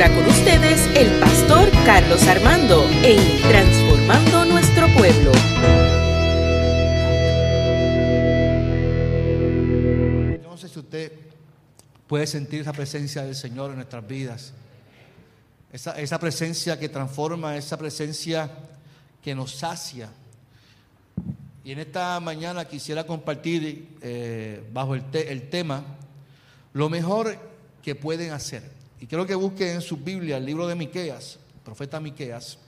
ahora con ustedes el pastor Carlos Armando en Transformando Nuestro Pueblo. Yo no sé si usted puede sentir esa presencia del Señor en nuestras vidas. Esa, presencia que transforma, esa presencia que nos sacia. Y en esta mañana quisiera compartir eh, bajo el, te- el tema lo mejor que pueden hacer. Y quiero que busquen en su Biblia el libro de Miqueas, profeta Miqueas,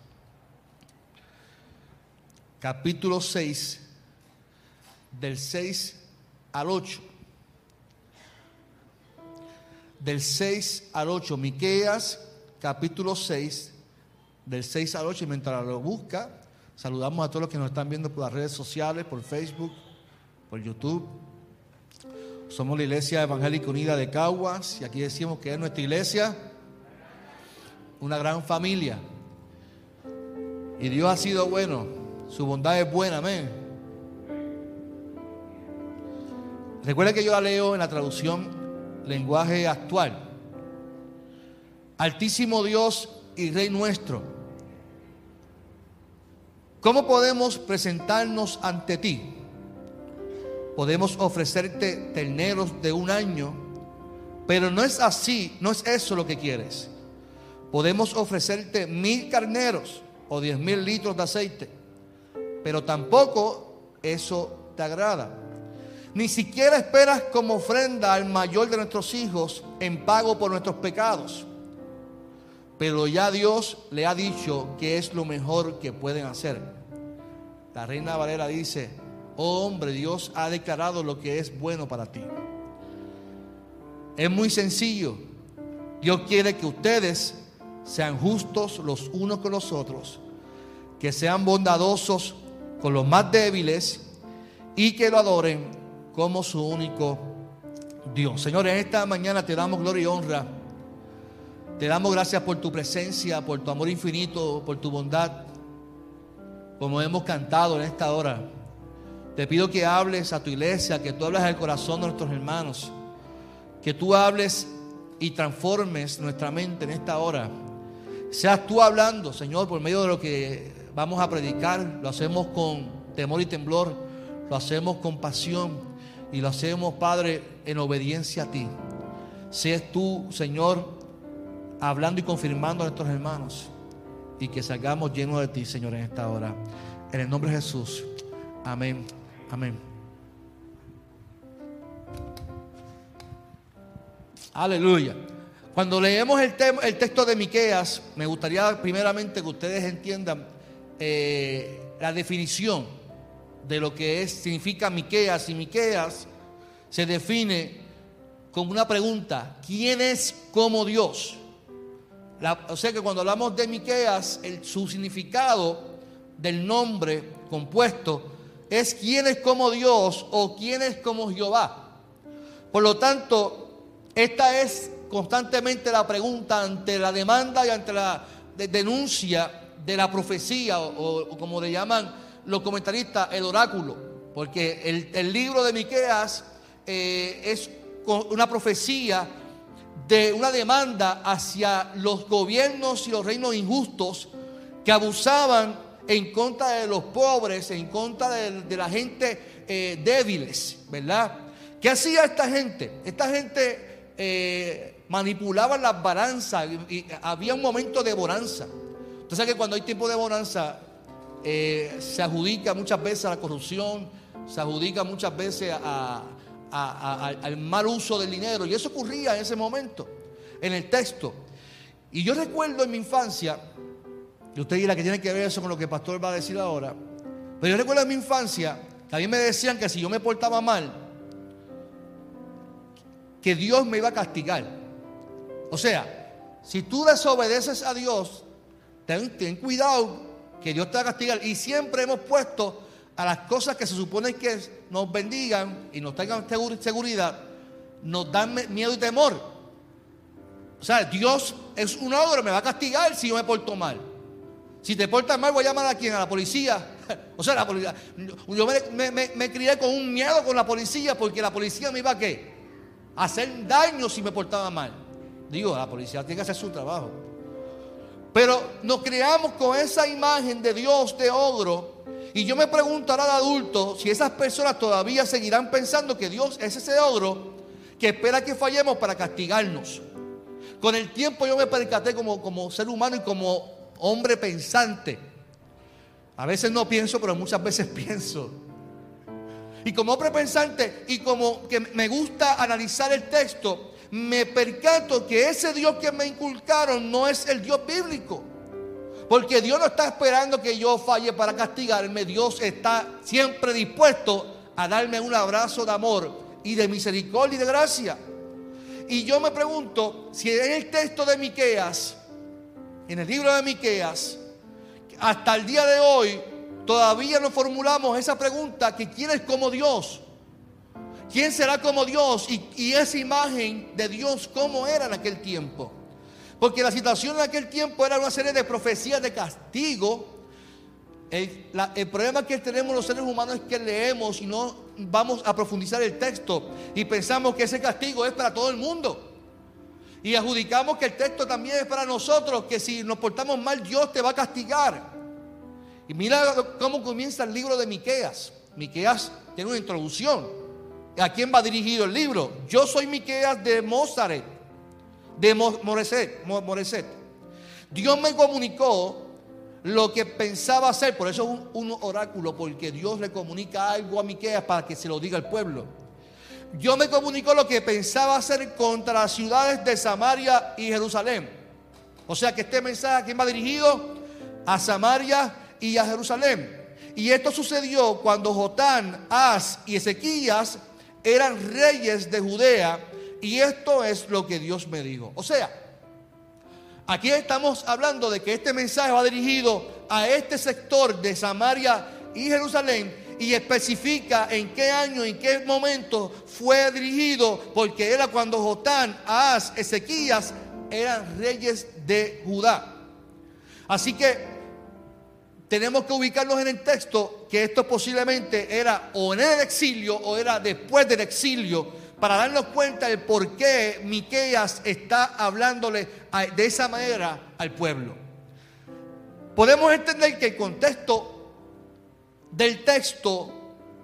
capítulo 6, del 6 al 8. Del 6 al 8, Miqueas, capítulo 6, del 6 al 8, y mientras lo busca, saludamos a todos los que nos están viendo por las redes sociales, por Facebook, por YouTube. Somos la Iglesia Evangélica Unida de Caguas y aquí decimos que es nuestra iglesia una gran familia. Y Dios ha sido bueno, su bondad es buena, amén. Recuerda que yo la leo en la traducción lenguaje actual. Altísimo Dios y Rey nuestro, ¿cómo podemos presentarnos ante ti? Podemos ofrecerte terneros de un año, pero no es así, no es eso lo que quieres. Podemos ofrecerte mil carneros o diez mil litros de aceite, pero tampoco eso te agrada. Ni siquiera esperas como ofrenda al mayor de nuestros hijos en pago por nuestros pecados. Pero ya Dios le ha dicho que es lo mejor que pueden hacer. La reina Valera dice, oh hombre, Dios ha declarado lo que es bueno para ti. Es muy sencillo. Dios quiere que ustedes sean justos los unos con los otros, que sean bondadosos con los más débiles y que lo adoren como su único Dios. Señor, en esta mañana te damos gloria y honra. Te damos gracias por tu presencia, por tu amor infinito, por tu bondad, como hemos cantado en esta hora. Te pido que hables a tu iglesia, que tú hables al corazón de nuestros hermanos, que tú hables y transformes nuestra mente en esta hora. Seas tú hablando, Señor, por medio de lo que vamos a predicar, lo hacemos con temor y temblor, lo hacemos con pasión y lo hacemos, Padre, en obediencia a ti. Seas tú, Señor, hablando y confirmando a nuestros hermanos y que salgamos llenos de ti, Señor, en esta hora. En el nombre de Jesús. Amén. Amén. Aleluya. Cuando leemos el, tem- el texto de Miqueas, me gustaría primeramente que ustedes entiendan eh, la definición de lo que es, significa Miqueas. Y Miqueas se define como una pregunta: ¿quién es como Dios? O sea que cuando hablamos de Miqueas, el- su significado del nombre compuesto es quién es como Dios o quién es como Jehová. Por lo tanto, esta es constantemente la pregunta ante la demanda y ante la de- denuncia de la profecía o, como le llaman los comentaristas, el oráculo. Porque el, libro de Miqueas eh, es una profecía de una demanda hacia los gobiernos y los reinos injustos que abusaban en contra de los pobres, en contra de, la gente eh, débiles, ¿verdad? ¿Qué hacía esta gente? Esta gente eh, manipulaba las balanzas y, había un momento de bonanza. Usted sabe que cuando hay tiempo de bonanza eh, se adjudica muchas veces a la corrupción, se adjudica muchas veces a- al mal uso del dinero. Y eso ocurría en ese momento, en el texto. Y yo recuerdo en mi infancia, y usted dirá que tiene que ver eso con lo que el pastor va a decir ahora, pero yo recuerdo en mi infancia que a mí me decían que si yo me portaba mal, que Dios me iba a castigar. O sea, si tú desobedeces a Dios, ten, cuidado que Dios te va a castigar. Y siempre hemos puesto a las cosas que se supone que nos bendigan y nos tengan segur- seguridad, nos dan miedo y temor. O sea, Dios es un ogro, me va a castigar si yo me porto mal. Si te portas mal, voy a llamar a quién, a la policía. O sea, la policía. Yo me, crié con un miedo con la policía porque la policía me iba a qué? A hacer daño si me portaba mal. Digo, la policía tiene que hacer su trabajo. Pero nos creamos con esa imagen de Dios de ogro. Y yo me pregunto de adulto si esas personas todavía seguirán pensando que Dios es ese ogro que espera que fallemos para castigarnos. Con el tiempo yo me percaté como, como ser humano y como hombre pensante. A veces no pienso, pero muchas veces pienso. Y como hombre pensante y como que me gusta analizar el texto, me percato que ese Dios que me inculcaron no es el Dios bíblico. Porque Dios no está esperando que yo falle para castigarme. Dios está siempre dispuesto a darme un abrazo de amor y de misericordia y de gracia. Y yo me pregunto si en el texto de Miqueas, en el libro de Miqueas, hasta el día de hoy todavía no formulamos esa pregunta que quién es como Dios. ¿Quién será como Dios? Y, esa imagen de Dios, ¿cómo era en aquel tiempo? Porque la situación en aquel tiempo era una serie de profecías de castigo. El, problema que tenemos los seres humanos es que leemos y no vamos a profundizar el texto y pensamos que ese castigo es para todo el mundo. Y adjudicamos que el texto también es para nosotros, que si nos portamos mal Dios te va a castigar. Y mira cómo comienza el libro de Miqueas. Miqueas tiene una introducción. ¿A quién va dirigido el libro? Yo soy Miqueas de Mozaret, de Moreset, Dios me comunicó lo que pensaba hacer, por eso es un, oráculo, porque Dios le comunica algo a Miqueas para que se lo diga al pueblo. Dios me comunicó lo que pensaba hacer contra las ciudades de Samaria y Jerusalén. O sea que este mensaje a quién va dirigido? A Samaria y a Jerusalén. Y esto sucedió cuando Jotán, As y Ezequías eran reyes de Judea y esto es lo que Dios me dijo. O sea, aquí estamos hablando de que este mensaje va dirigido a este sector de Samaria y Jerusalén y especifica en qué año, en qué momento fue dirigido, porque era cuando Jotán, Ahaz, Ezequías eran reyes de Judá. Así que tenemos que ubicarnos en el texto que esto posiblemente era o en el exilio o era después del exilio para darnos cuenta del por qué Miqueas está hablándole de esa manera al pueblo. Podemos entender que el contexto del texto,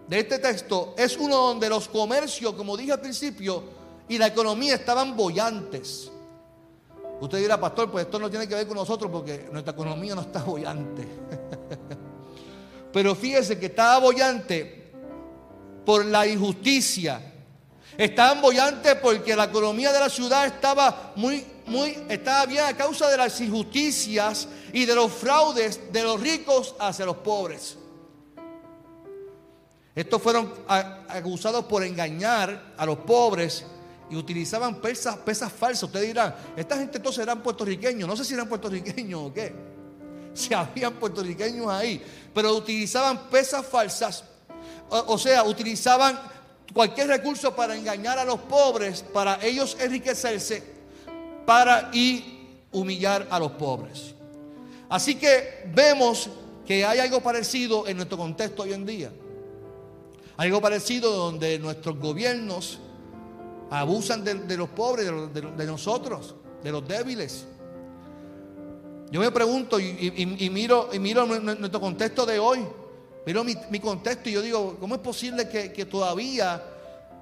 de este texto, es uno donde los comercios, como dije al principio, y la economía estaban bollantes. Usted dirá, pastor, pues esto no tiene que ver con nosotros porque nuestra economía no está bollante. Pero fíjese que estaba bollante por la injusticia. Estaba bollante porque la economía de la ciudad estaba muy, muy, estaba bien a causa de las injusticias y de los fraudes de los ricos hacia los pobres. Estos fueron acusados por engañar a los pobres y utilizaban pesas, falsas. Ustedes dirán, esta gente entonces eran puertorriqueños. No sé si eran puertorriqueños o qué. Si habían puertorriqueños ahí. Pero utilizaban pesas falsas. O, sea, utilizaban cualquier recurso para engañar a los pobres, para ellos enriquecerse, para y humillar a los pobres. Así que vemos que hay algo parecido en nuestro contexto hoy en día. Algo parecido donde nuestros gobiernos Abusan de, los pobres, de, nosotros, de los débiles. Yo me pregunto y, miro, y miro nuestro contexto de hoy, miro mi, contexto y yo digo, ¿cómo es posible que, todavía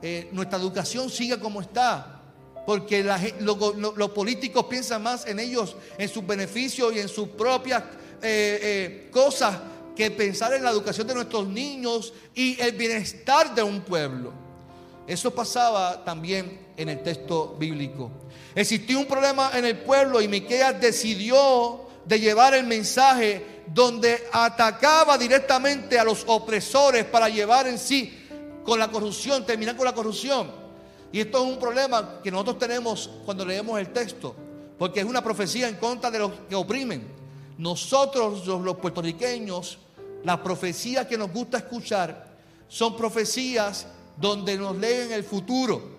eh, nuestra educación siga como está? Porque los políticos piensan más en ellos, en sus beneficios y en sus propias eh, eh, cosas que pensar en la educación de nuestros niños y el bienestar de un pueblo. Eso pasaba también en el texto bíblico. Existió un problema en el pueblo y Miqueas decidió de llevar el mensaje donde atacaba directamente a los opresores para llevar en sí con la corrupción, terminar con la corrupción. Y esto es un problema que nosotros tenemos cuando leemos el texto, porque es una profecía en contra de los que oprimen. Nosotros, los puertorriqueños, las profecías que nos gusta escuchar son profecías donde nos leen el futuro.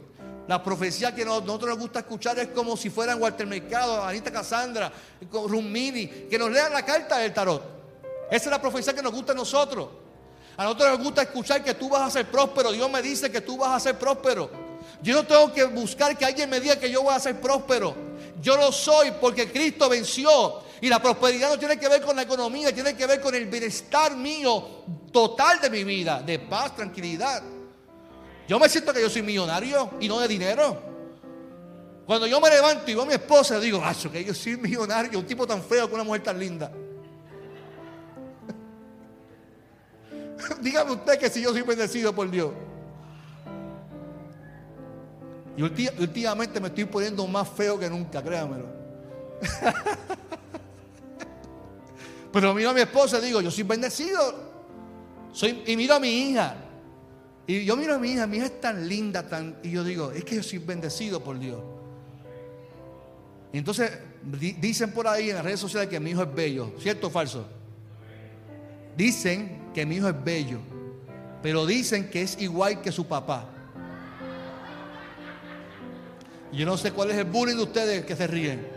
La profecía que nosotros nos gusta escuchar es como si fueran Walter Mercado, Anita Cassandra, Rumini, que nos lean la carta del tarot. Esa es la profecía que nos gusta a nosotros. A nosotros nos gusta escuchar que tú vas a ser próspero. Dios me dice que tú vas a ser próspero. Yo no tengo que buscar que alguien me diga que yo voy a ser próspero. Yo lo soy porque Cristo venció. Y la prosperidad no tiene que ver con la economía, tiene que ver con el bienestar mío total de mi vida, de paz, tranquilidad. Yo me siento que yo soy millonario y no de dinero. Cuando yo me levanto y veo a mi esposa, digo, macho, que yo soy millonario, un tipo tan feo con una mujer tan linda. Dígame usted que si yo soy bendecido por Dios. Y últimamente me estoy poniendo más feo que nunca, créamelo. Pero miro a mi esposa y digo, yo soy bendecido. Soy, y miro a mi hija. Y yo miro a mi hija, mi hija es tan linda, tan, y yo digo, es que yo soy bendecido por Dios. Entonces dicen por ahí en las redes sociales que mi hijo es bello, ¿cierto o falso? Dicen que mi hijo es bello, pero dicen que es igual que su papá. Yo no sé cuál es el bullying de ustedes que se ríen.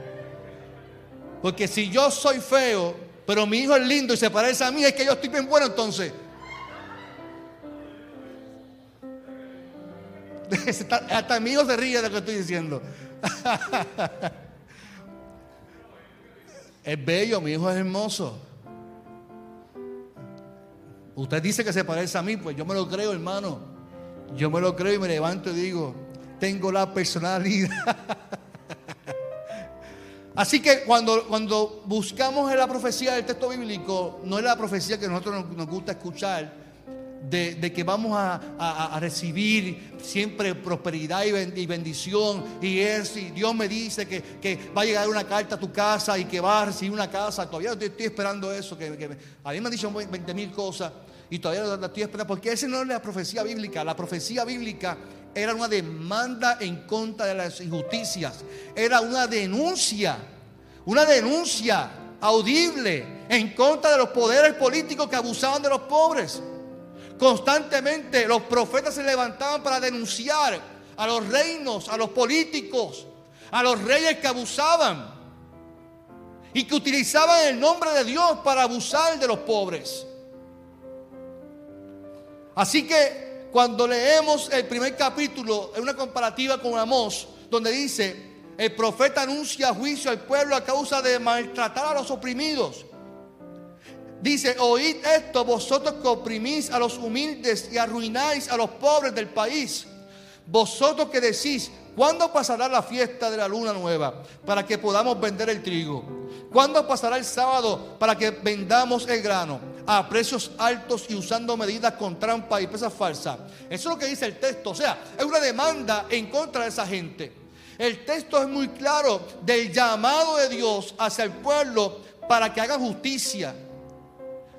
Porque si yo soy feo, pero mi hijo es lindo y se parece a mí, es que yo estoy bien bueno entonces. Hasta mi hijo se ríe de lo que estoy diciendo. Es bello, mi hijo es hermoso. Usted dice que se parece a mí, pues yo me lo creo, hermano. Yo me lo creo y me levanto y digo, tengo la personalidad. Así que cuando, cuando buscamos la profecía del texto bíblico, no es la profecía que a nosotros nos, gusta escuchar, de, que vamos a, recibir siempre prosperidad y bendición. Y es, y Dios me dice que, va a llegar una carta a tu casa y que va a recibir una casa. Todavía estoy, esperando eso. Que, a mí me han dicho 20 mil cosas y todavía la estoy esperando. Porque esa no es la profecía bíblica. La profecía bíblica era una demanda en contra de las injusticias, era una denuncia, una denuncia audible en contra de los poderes políticos que abusaban de los pobres. Constantemente los profetas se levantaban para denunciar a los reinos, a los políticos, a los reyes que abusaban y que utilizaban el nombre de Dios para abusar de los pobres. Así que cuando leemos el primer capítulo, en una comparativa con Amós, donde dice, el profeta anuncia juicio al pueblo a causa de maltratar a los oprimidos. Dice, oíd esto vosotros que oprimís a los humildes y arruináis a los pobres del país. Vosotros que decís, ¿cuándo pasará la fiesta de la luna nueva para que podamos vender el trigo? ¿Cuándo pasará el sábado para que vendamos el grano? A precios altos y usando medidas con trampa y pesas falsas. Eso es lo que dice el texto. O sea, es una demanda en contra de esa gente. El texto es muy claro del llamado de Dios hacia el pueblo para que haga justicia.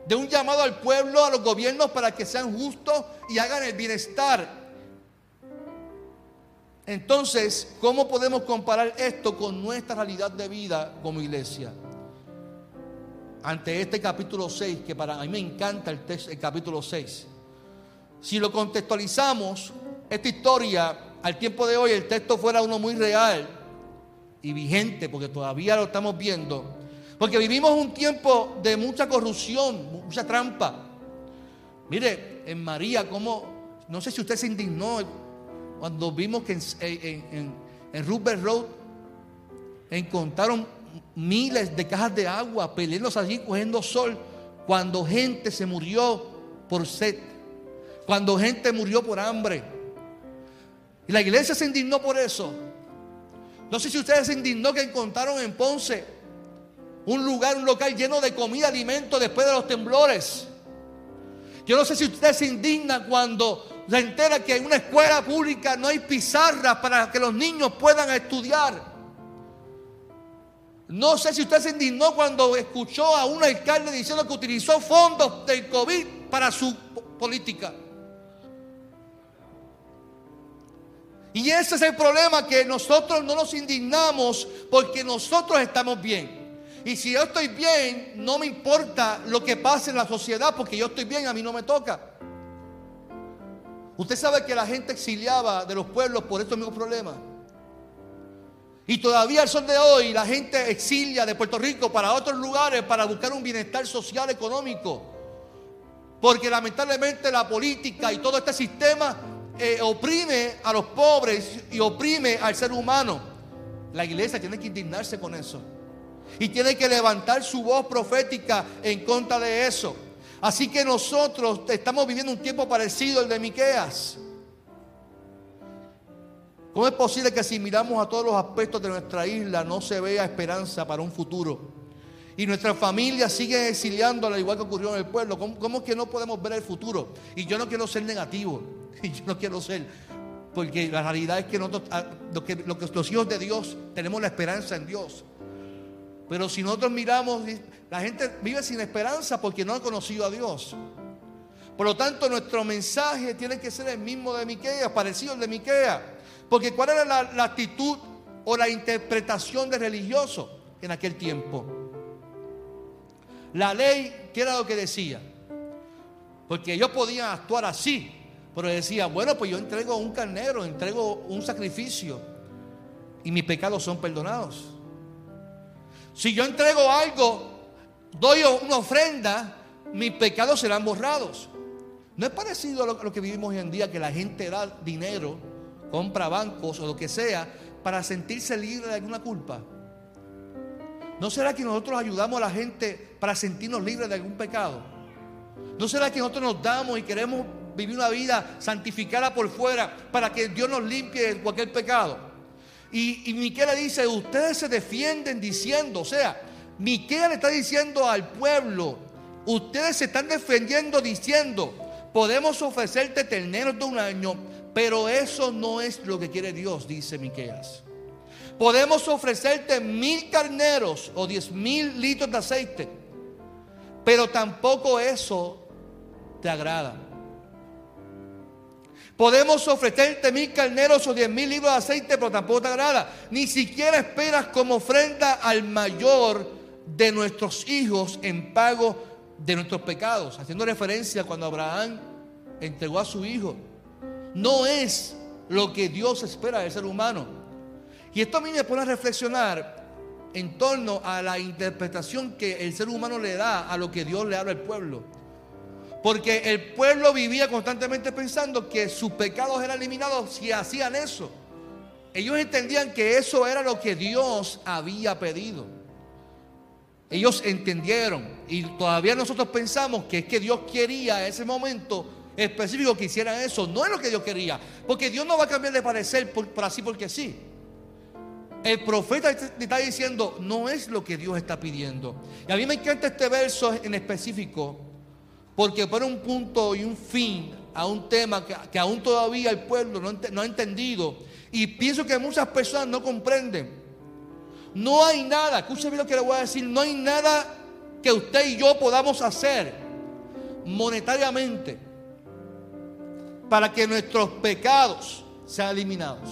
De un llamado al pueblo, a los gobiernos para que sean justos y hagan el bienestar. Entonces, ¿cómo podemos comparar esto con nuestra realidad de vida como iglesia? Ante este capítulo 6, que para mí me encanta el, texto, el capítulo 6. Si lo contextualizamos, esta historia, al tiempo de hoy, el texto fuera uno muy real y vigente, porque todavía lo estamos viendo. Porque vivimos un tiempo de mucha corrupción, mucha trampa. Mire, en María, como, no sé si usted se indignó cuando vimos que en, en, en Rupert Road encontraron miles de cajas de agua, peleando allí, cogiendo sol, cuando gente se murió por sed, cuando gente murió por hambre. Y la iglesia se indignó por eso. No sé si ustedes se indignó que encontraron en Ponce un lugar, un local lleno de comida, alimento después de los temblores. Yo no sé si usted se indigna cuando se entera que en una escuela pública no hay pizarras para que los niños puedan estudiar. No sé si usted se indignó cuando escuchó a un alcalde diciendo que utilizó fondos del COVID para su política. Y ese es el problema, que nosotros no nos indignamos porque nosotros estamos bien. Y si yo estoy bien, no me importa lo que pase en la sociedad porque yo estoy bien, a mí no me toca. Usted sabe que la gente exiliaba de los pueblos por estos mismos problemas. Y todavía al sol de hoy la gente exilia de Puerto Rico para otros lugares para buscar un bienestar social, económico. Porque lamentablemente la política y todo este sistema eh, oprime a los pobres y oprime al ser humano. La iglesia tiene que indignarse con eso. Y tiene que levantar su voz profética en contra de eso. Así que nosotros estamos viviendo un tiempo parecido al de Miqueas. ¿Cómo es posible que si miramos a todos los aspectos de nuestra isla no se vea esperanza para un futuro? Y nuestra familia sigue exiliando al igual que ocurrió en el pueblo. ¿Cómo, es que no podemos ver el futuro? Y yo no quiero ser negativo. Y yo no quiero ser. Porque la realidad es que, nosotros, ah, lo que, los hijos de Dios tenemos la esperanza en Dios. Pero si nosotros miramos, la gente vive sin esperanza porque no ha conocido a Dios. Por lo tanto, nuestro mensaje tiene que ser el mismo de Miquea, parecido al de Miquea. Porque ¿cuál era la, actitud o la interpretación de religioso en aquel tiempo? La ley, ¿qué era lo que decía? Porque ellos podían actuar así, pero decía, bueno, pues yo entrego un carnero, entrego un sacrificio y mis pecados son perdonados. Si yo entrego algo, doy una ofrenda, mis pecados serán borrados. No es parecido a lo, que vivimos hoy en día, que la gente da dinero, compra bancos o lo que sea, para sentirse libre de alguna culpa. ¿No será que nosotros ayudamos a la gente para sentirnos libres de algún pecado? ¿No será que nosotros nos damos y queremos vivir una vida santificada por fuera para que Dios nos limpie de cualquier pecado? Y, y Miquel dice, ustedes se defienden diciendo, o sea, Miquel está diciendo al pueblo, ustedes se están defendiendo diciendo, podemos ofrecerte terneros de un año, pero eso no es lo que quiere Dios, dice Miqueas. Podemos ofrecerte mil carneros o diez mil litros de aceite, pero tampoco eso te agrada. Podemos ofrecerte mil carneros o diez mil libros de aceite, pero tampoco te agrada. Ni siquiera esperas como ofrenda al mayor de nuestros hijos en pago de nuestros pecados. Haciendo referencia cuando Abraham entregó a su hijo. No es lo que Dios espera del ser humano. Y esto a mí me pone a reflexionar en torno a la interpretación que el ser humano le da a lo que Dios le habla al pueblo. Porque el pueblo vivía constantemente pensando que sus pecados eran eliminados si hacían eso. Ellos entendían que eso era lo que Dios había pedido. Ellos entendieron y todavía nosotros pensamos que es que Dios quería ese momento específico que hicieran eso. No es lo que Dios quería, porque Dios no va a cambiar de parecer por, por así porque sí. El profeta está diciendo, no es lo que Dios está pidiendo. Y a mí me encanta este verso en específico porque pone un punto y un fin a un tema que, aún todavía el pueblo no, no ha entendido. Y pienso que muchas personas no comprenden. No hay nada, escúcheme lo que le voy a decir, no hay nada que usted y yo podamos hacer monetariamente para que nuestros pecados sean eliminados.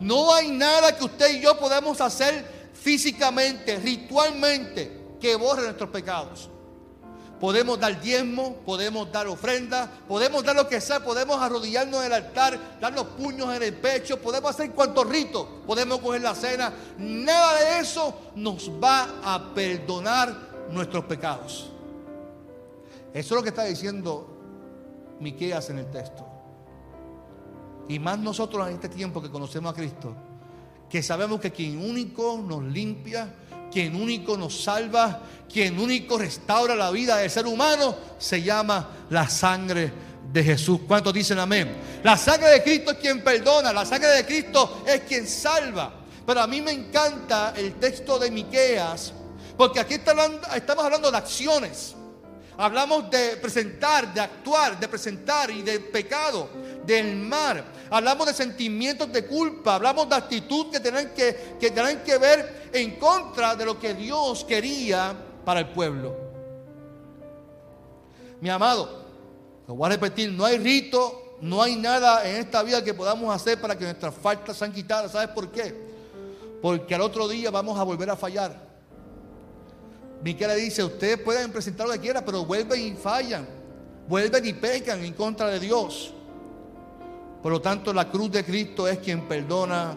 No hay nada que usted y yo podamos hacer físicamente, ritualmente, que borre nuestros pecados. Podemos dar diezmo, podemos dar ofrenda, podemos dar lo que sea, podemos arrodillarnos en el altar, dar los puños en el pecho, podemos hacer cuantos ritos, podemos coger la cena. Nada de eso nos va a perdonar nuestros pecados. Eso es lo que está diciendo Miqueas en el texto. Y más nosotros en este tiempo que conocemos a Cristo, que sabemos que quien único nos limpia, quien único nos salva, quien único restaura la vida del ser humano, se llama la sangre de Jesús. ¿Cuántos dicen amén? La sangre de Cristo es quien perdona, la sangre de Cristo es quien salva. Pero a mí me encanta el texto de Miqueas, porque aquí estamos hablando de acciones. Hablamos de presentar, de actuar, de presentar y de pecado, del mar. Hablamos de sentimientos de culpa, hablamos de actitud que tienen que, que, que ver en contra de lo que Dios quería para el pueblo. Mi amado, lo voy a repetir, no hay rito, no hay nada en esta vida que podamos hacer para que nuestras faltas sean quitadas. ¿Sabes por qué? Porque al otro día vamos a volver a fallar. Miquel dice, ustedes pueden presentar lo que quieran, pero vuelven y fallan. Vuelven y pecan en contra de Dios. Por lo tanto, la cruz de Cristo es quien perdona.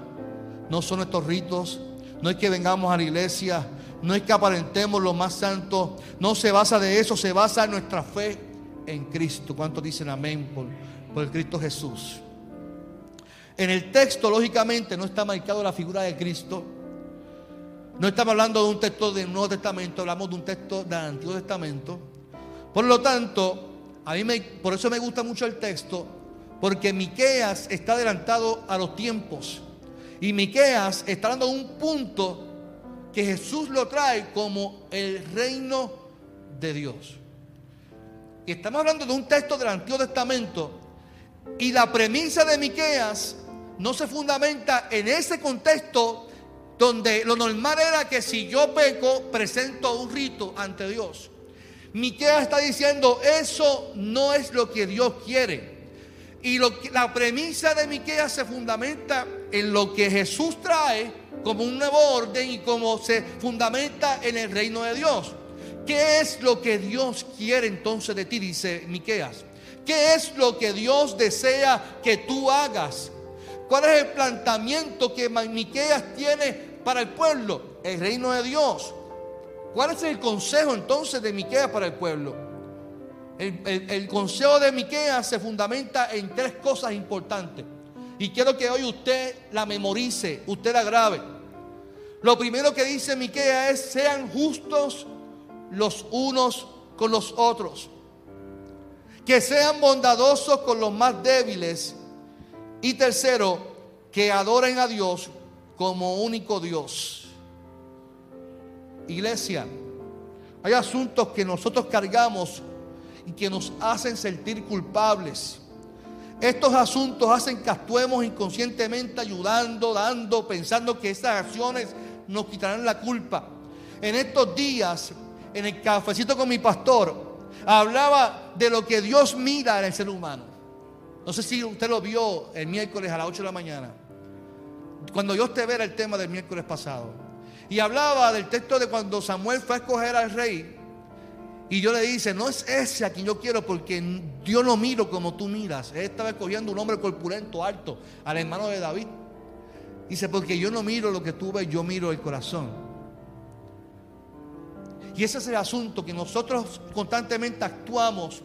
No son estos ritos. No es que vengamos a la iglesia. No es que aparentemos lo más santo. No se basa de eso. Se basa en nuestra fe en Cristo. ¿Cuántos dicen amén por, por el Cristo Jesús? En el texto, lógicamente, no está marcado la figura de Cristo. No estamos hablando de un texto del Nuevo Testamento, hablamos de un texto del Antiguo Testamento. Por lo tanto, a mí me, por eso me gusta mucho el texto, porque Miqueas está adelantado a los tiempos. Y Miqueas está dando un punto que Jesús lo trae como el reino de Dios. Y estamos hablando de un texto del Antiguo Testamento y la premisa de Miqueas no se fundamenta en ese contexto donde lo normal era que si yo peco, presento un rito ante Dios. Miqueas está diciendo, eso no es lo que Dios quiere. Y lo la premisa de Miqueas se fundamenta en lo que Jesús trae como un nuevo orden y como se fundamenta en el reino de Dios. ¿Qué es lo que Dios quiere entonces de ti? Dice Miqueas. ¿Qué es lo que Dios desea que tú hagas? ¿Cuál es el planteamiento que Miqueas tiene para el pueblo? El reino de Dios. ¿Cuál es el consejo entonces de Miqueas para el pueblo? El, consejo de Miqueas se fundamenta en tres cosas importantes. Y quiero que hoy usted la memorice, usted la grabe. Lo primero que dice Miqueas es: sean justos los unos con los otros que sean bondadosos con los más débiles. Y tercero, que adoren a Dios como único Dios. Iglesia, hay asuntos que nosotros cargamos y que nos hacen sentir culpables. Estos asuntos hacen que actuemos inconscientemente ayudando, dando, pensando que esas acciones nos quitarán la culpa. En estos días, en el cafecito con mi pastor, hablaba de lo que Dios mira en el ser humano. No sé si usted lo vio el miércoles a las 8 de la mañana. Cuando Dios te verá el tema del miércoles pasado. Y hablaba del texto de cuando Samuel fue a escoger al rey. Y yo le dice, no es ese a quien yo quiero porque Dios no miro como tú miras. Él estaba escogiendo un hombre corpulento, alto, al hermano de David. Dice, porque yo no miro lo que tú ves, yo miro el corazón. Y ese es el asunto que nosotros constantemente actuamos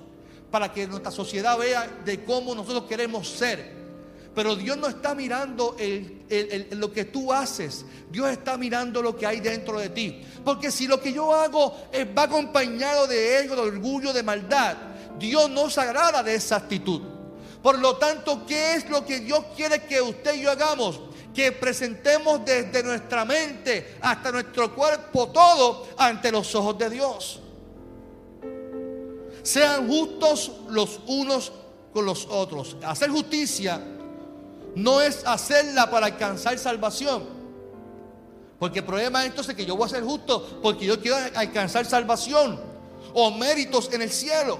para que nuestra sociedad vea de cómo nosotros queremos ser. Pero Dios no está mirando lo que tú haces. Dios está mirando lo que hay dentro de ti. Porque si lo que yo hago va acompañado de ego, de orgullo, de maldad, Dios no se agrada de esa actitud. Por lo tanto, ¿qué es lo que Dios quiere que usted y yo hagamos? que presentemos desde nuestra mente hasta nuestro cuerpo todo ante los ojos de Dios. Sean justos los unos con los otros. Hacer justicia no es hacerla para alcanzar salvación. Porque el problema es entonces que yo voy a ser justo porque yo quiero alcanzar salvación o méritos en el cielo.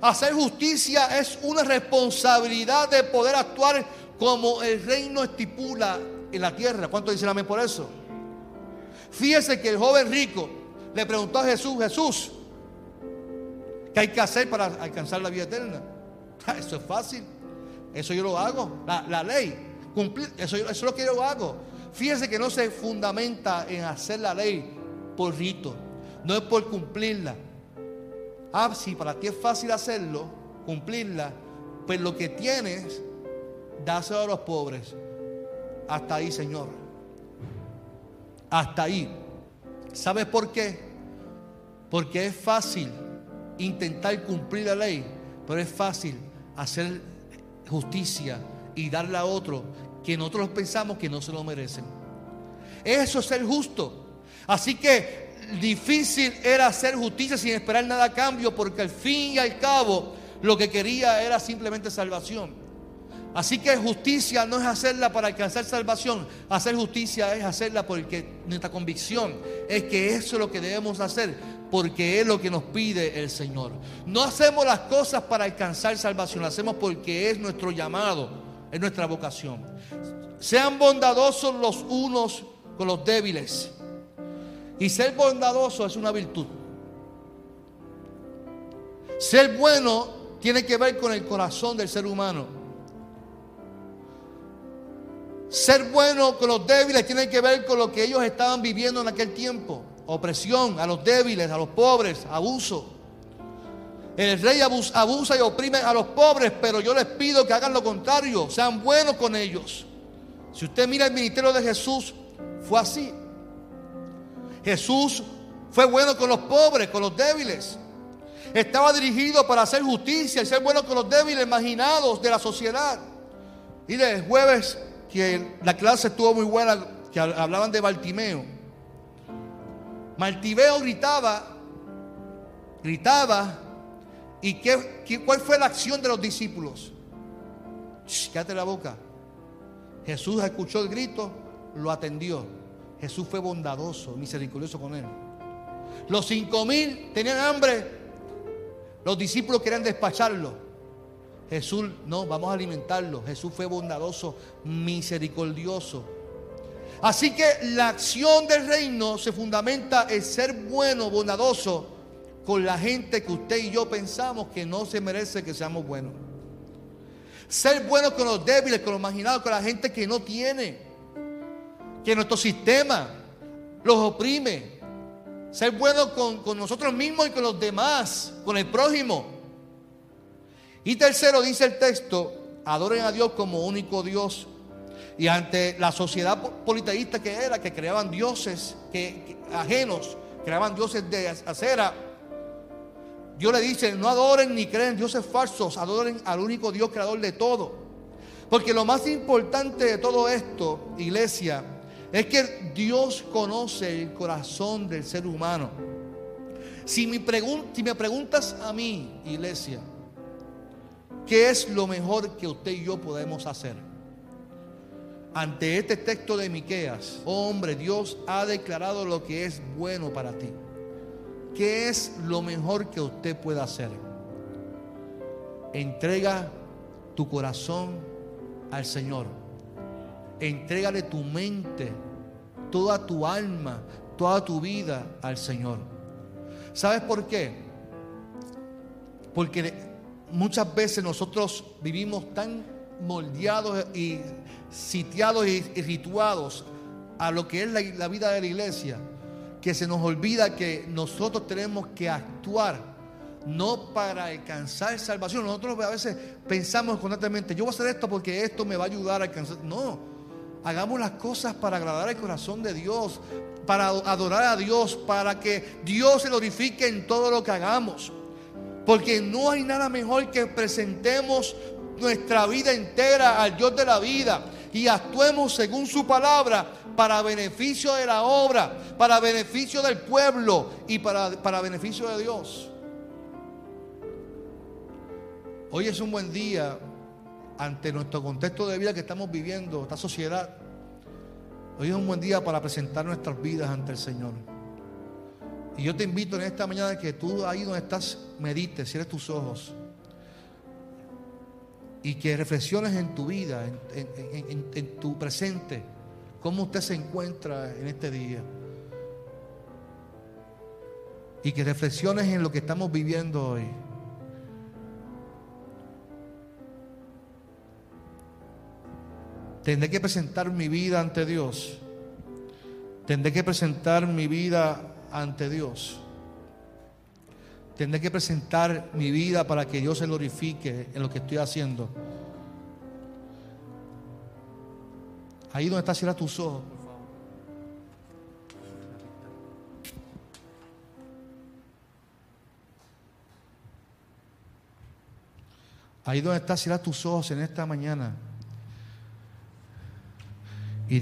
Hacer justicia es una responsabilidad de poder actuar como el reino estipula en la tierra. ¿Cuánto dicen amén por eso? Fíjese que el joven rico le preguntó a Jesús, Jesús, ¿qué hay que hacer para alcanzar la vida eterna? Eso es fácil. Eso yo lo hago. La, ley. Cumplir, eso, eso es lo que yo hago. Fíjese que no se fundamenta en hacer la ley por rito. No es por cumplirla. Ah, si para ti es fácil hacerlo, cumplirla, pues lo que tienes dáselo a los pobres. Hasta ahí, Señor. Hasta ahí. ¿Sabes por qué? Porque es fácil intentar cumplir la ley, pero es fácil hacer justicia y darle a otro que nosotros pensamos que no se lo merecen. Eso es ser justo. Así que difícil era hacer justicia sin esperar nada a cambio, porque al fin y al cabo lo que quería era simplemente salvación. Así que justicia no es hacerla para alcanzar salvación. Hacer justicia es hacerla porque nuestra convicción es que eso es lo que debemos hacer porque es lo que nos pide el Señor. No hacemos las cosas para alcanzar salvación, lo hacemos porque es nuestro llamado, es nuestra vocación. Sean bondadosos los unos con los débiles. Y ser bondadoso es una virtud. Ser bueno tiene que ver con el corazón del ser humano. Ser bueno con los débiles tiene que ver con lo que ellos estaban viviendo en aquel tiempo. Opresión a los débiles, a los pobres, abuso. El rey abusa y oprime a los pobres, pero yo les pido que hagan lo contrario, sean buenos con ellos. Si usted mira el ministerio de Jesús, fue así. Jesús fue bueno con los pobres, con los débiles. Estaba dirigido para hacer justicia y ser bueno con los débiles, marginados de la sociedad. Y de jueves, que la clase estuvo muy buena, que hablaban de Bartimeo. Bartimeo gritaba, gritaba, ¿y qué, cuál fue la acción de los discípulos? Quédate la boca. Jesús escuchó el grito, lo atendió. Jesús fue bondadoso, misericordioso con él. Los cinco mil tenían hambre, los discípulos querían despacharlo. Jesús, no, vamos a alimentarlo. Jesús fue bondadoso, misericordioso. Así que la acción del reino se fundamenta en ser bueno, bondadoso con la gente que usted y yo pensamos que no se merece que seamos buenos. Ser bueno con los débiles, con los marginados, con la gente que no tiene. Que nuestro sistema los oprime. Ser bueno con, nosotros mismos y con los demás, con el prójimo. Y tercero, dice el texto, adoren a Dios como único Dios. Y ante la sociedad politeísta que era, que creaban dioses que, ajenos, creaban dioses de acera. Dios le dice, no adoren ni creen dioses falsos, adoren al único Dios creador de todo. Porque lo más importante de todo esto, iglesia, es que Dios conoce el corazón del ser humano. Si me, si me preguntas a mí, iglesia, ¿qué es lo mejor que usted y yo podemos hacer? Ante este texto de Miqueas, hombre, Dios ha declarado lo que es bueno para ti. ¿Qué es lo mejor que usted puede hacer? Entrega tu corazón al Señor Entrégale tu mente, toda tu alma, toda tu vida al Señor. ¿Sabes por qué? Porque muchas veces nosotros vivimos tan moldeados y sitiados y, rituados a lo que es la, la vida de la iglesia, que se nos olvida que nosotros tenemos que actuar no para alcanzar salvación. Nosotros a veces pensamos constantemente, yo voy a hacer esto porque esto me va a ayudar a alcanzar. No, Hagamos las cosas para agradar el corazón de Dios, para adorar a Dios, para que Dios se glorifique en todo lo que hagamos. Porque no hay nada mejor que presentemos nuestra vida entera al Dios de la vida y actuemos según su palabra para beneficio de la obra, para beneficio del pueblo y para, para beneficio de Dios. Hoy es un buen día ante nuestro contexto de vida que estamos viviendo, esta sociedad, hoy es un buen día para presentar nuestras vidas ante el Señor. Y yo te invito en esta mañana que tú ahí donde estás, medites, cierres tus ojos y que reflexiones en tu vida, en, tu presente, cómo usted se encuentra en este día. Y que reflexiones en lo que estamos viviendo hoy. Tendré que presentar mi vida ante Dios. Tendré que presentar mi vida ante Dios. Tendré que presentar mi vida para que Dios se glorifique en lo que estoy haciendo. Ahí donde estás, cierra tus ojos. Ahí donde estás, cierra tus ojos en esta mañana. Y